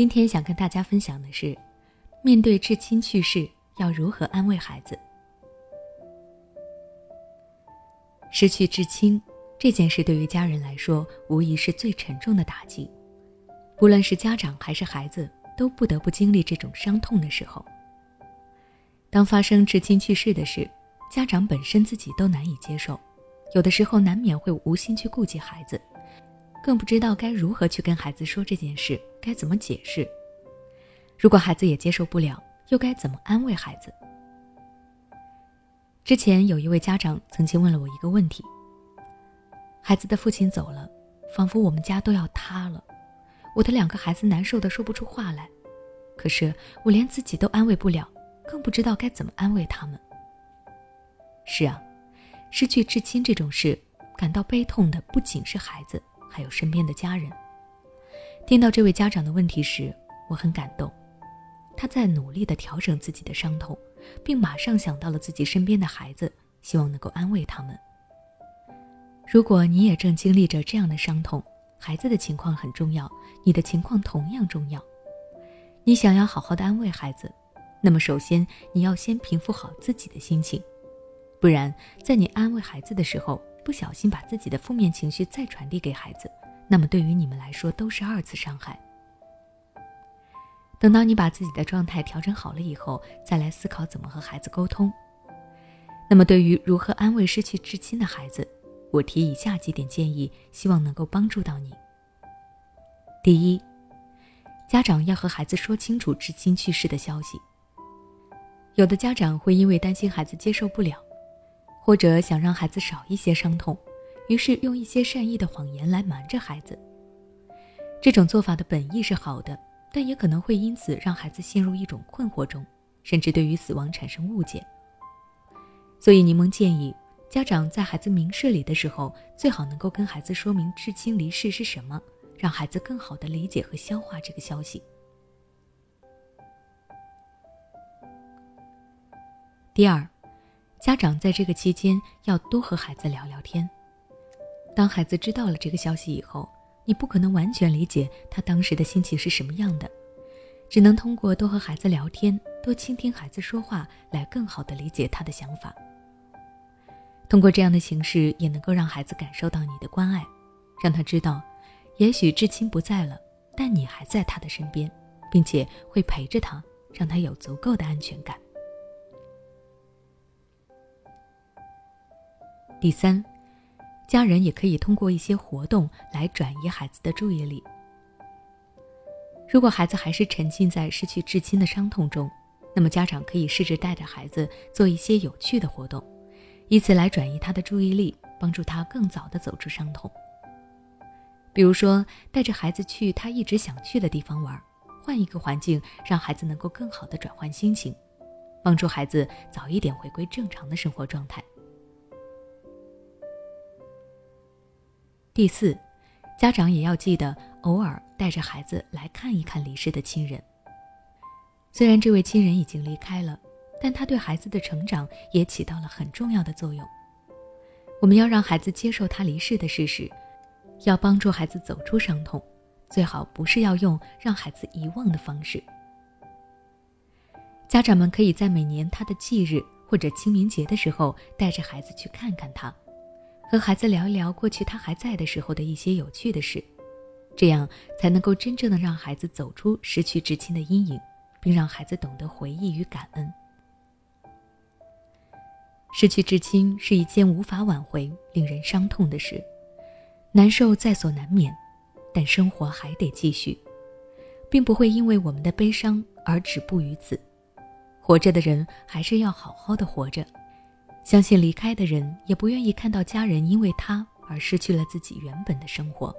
今天想跟大家分享的是，面对至亲去世要如何安慰孩子。失去至亲这件事对于家人来说，无疑是最沉重的打击。不论是家长还是孩子，都不得不经历这种伤痛的时候。当发生至亲去世的事，家长本身自己都难以接受，有的时候难免会无心去顾及孩子，更不知道该如何去跟孩子说这件事，该怎么解释。如果孩子也接受不了，又该怎么安慰孩子？之前有一位家长曾经问了我一个问题：孩子的父亲走了，仿佛我们家都要塌了，我的两个孩子难受的说不出话来，可是我连自己都安慰不了。更不知道该怎么安慰他们。是啊，失去至亲这种事，感到悲痛的不仅是孩子，还有身边的家人。听到这位家长的问题时，我很感动。他在努力的调整自己的伤痛，并马上想到了自己身边的孩子，希望能够安慰他们。如果你也正经历着这样的伤痛，孩子的情况很重要，你的情况同样重要。你想要好好的安慰孩子。那么，首先你要先平复好自己的心情，不然，在你安慰孩子的时候，不小心把自己的负面情绪再传递给孩子，那么对于你们来说都是二次伤害。等到你把自己的状态调整好了以后，再来思考怎么和孩子沟通。那么，对于如何安慰失去至亲的孩子，我提以下几点建议，希望能够帮助到你。第一，家长要和孩子说清楚至亲去世的消息。有的家长会因为担心孩子接受不了，或者想让孩子少一些伤痛，于是用一些善意的谎言来瞒着孩子。这种做法的本意是好的，但也可能会因此让孩子陷入一种困惑中，甚至对于死亡产生误解。所以，柠檬建议家长在孩子明事理的时候，最好能够跟孩子说明至亲离世是什么，让孩子更好的理解和消化这个消息。第二，家长在这个期间要多和孩子聊聊天。当孩子知道了这个消息以后，你不可能完全理解他当时的心情是什么样的，只能通过多和孩子聊天、多倾听孩子说话，来更好的理解他的想法。通过这样的形式，也能够让孩子感受到你的关爱，让他知道，也许至亲不在了，但你还在他的身边，并且会陪着他，让他有足够的安全感。第三，家人也可以通过一些活动来转移孩子的注意力。如果孩子还是沉浸在失去至亲的伤痛中，那么家长可以试着带着孩子做一些有趣的活动，以此来转移他的注意力，帮助他更早的走出伤痛。比如说，带着孩子去他一直想去的地方玩，换一个环境，让孩子能够更好的转换心情，帮助孩子早一点回归正常的生活状态。第四，家长也要记得偶尔带着孩子来看一看离世的亲人。虽然这位亲人已经离开了，但他对孩子的成长也起到了很重要的作用。我们要让孩子接受他离世的事实，要帮助孩子走出伤痛，最好不是要用让孩子遗忘的方式。家长们可以在每年他的忌日或者清明节的时候，带着孩子去看看他。和孩子聊一聊过去他还在的时候的一些有趣的事，这样才能够真正的让孩子走出失去至亲的阴影，并让孩子懂得回忆与感恩。失去至亲是一件无法挽回、令人伤痛的事，难受在所难免，但生活还得继续，并不会因为我们的悲伤而止步于此。活着的人还是要好好的活着。相信离开的人也不愿意看到家人因为他而失去了自己原本的生活。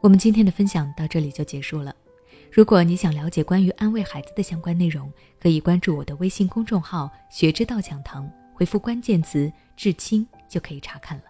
我们今天的分享到这里就结束了。如果你想了解关于安慰孩子的相关内容，可以关注我的微信公众号“学之道讲堂”，回复关键词“至亲”就可以查看了。